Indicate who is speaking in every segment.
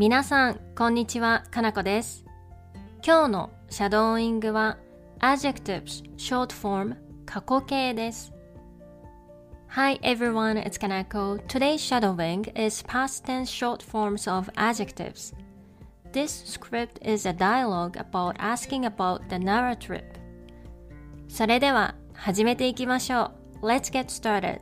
Speaker 1: 皆さん、こんにちは、かなこです。今日のシャドーイングは adjectives short form 過去形です。Hi everyone, it's Kanako. Today's shadowing is past tense short forms of adjectives. This script is a dialogue about asking about the Nara trip. それでは始めていきましょう。Let's get started.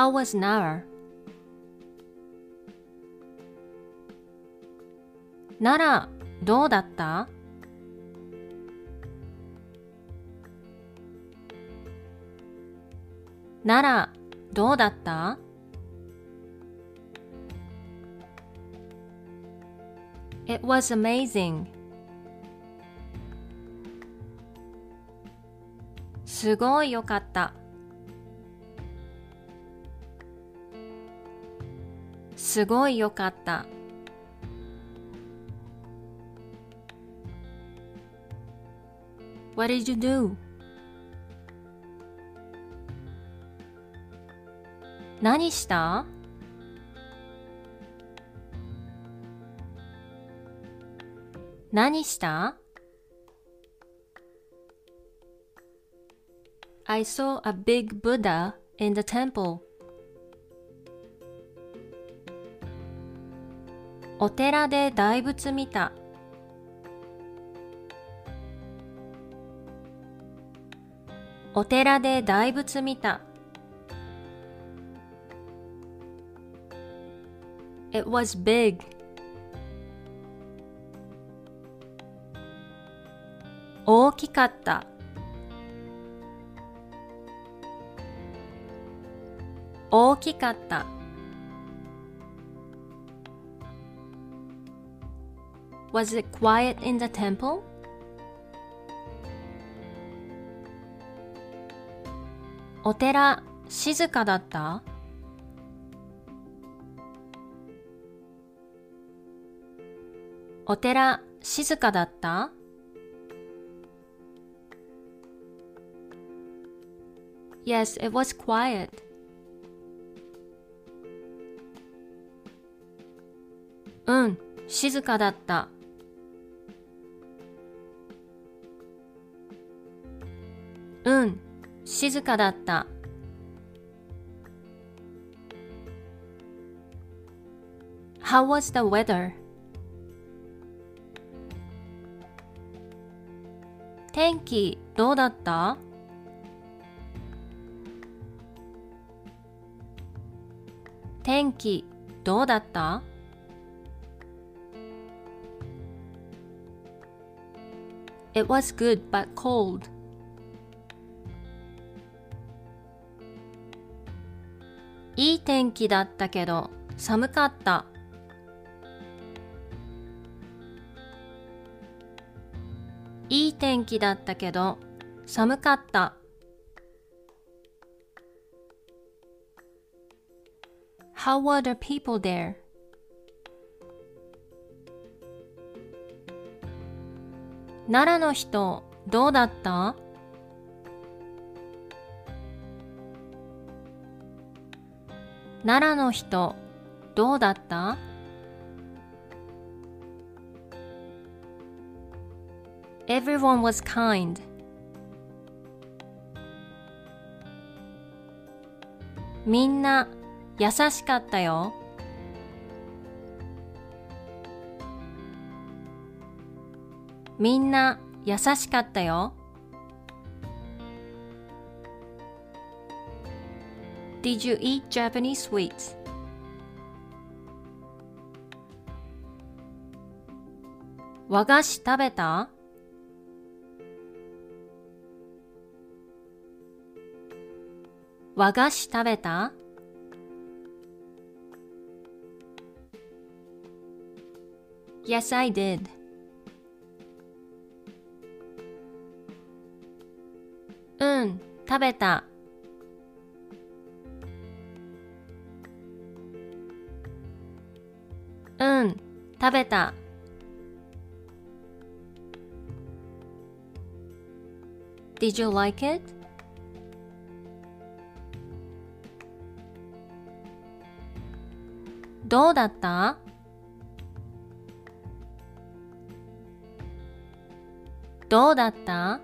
Speaker 1: How was Nara? ならどうだったならどうだった It was amazing. すごいよかった。すごいよかった。What did you do? 何した何した I saw a big Buddha in the temple. お寺で大仏見た。お寺で大仏見た。It was big. 大きかった。大きかった。Was it quiet in the temple? お寺静かだったお寺静かだった Yes, it was quiet. うん、静かだった。うん、静かだった。How was the weather? 天気どうだった天気どうだった It was good but cold. いい天気だったけど寒かった。いい天気だったけど寒かった。How were the people there? 奈良の人どうだった？奈良の人どうだった？Everyone was kind. みんな優しかったよ。みんな優しかったよ。Did you eat Japanese sweets? 和菓子食べた和菓子食べた Yes, I did. うん、食べた。食べた。 Did you like it? どうだったどうだった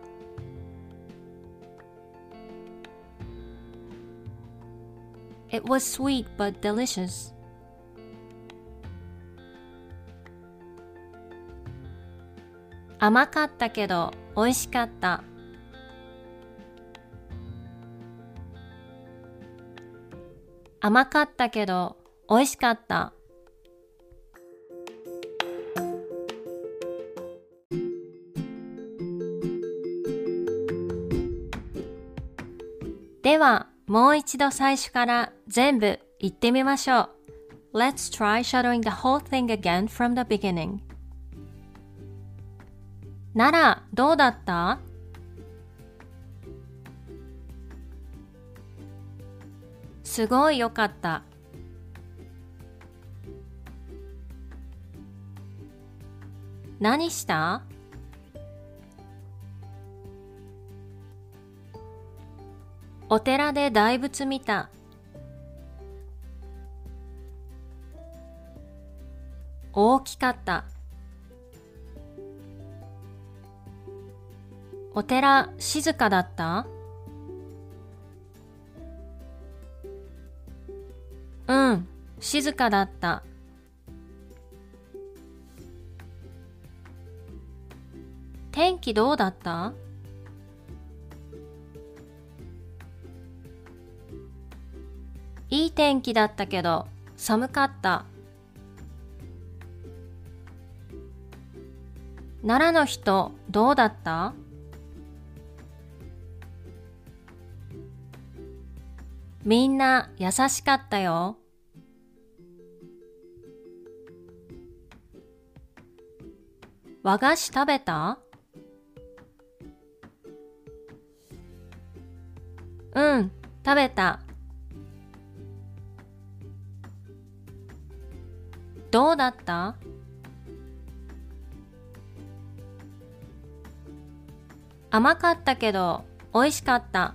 Speaker 1: It was sweet but delicious. 甘かったけど美味しかった。甘かったけど美味しかった。では、もう一度最初から全部言ってみましょう。Let's try shadowing the whole thing again from the beginning. なら、どうだった？すごいよかった。何した？お寺で大仏見た。大きかった。お寺静かだった？うん、静かだった。天気どうだった？いい天気だったけど寒かった。奈良の人どうだった？みんな優しかったよ。和菓子食べた？うん、食べた。どうだった？甘かったけど美味しかった。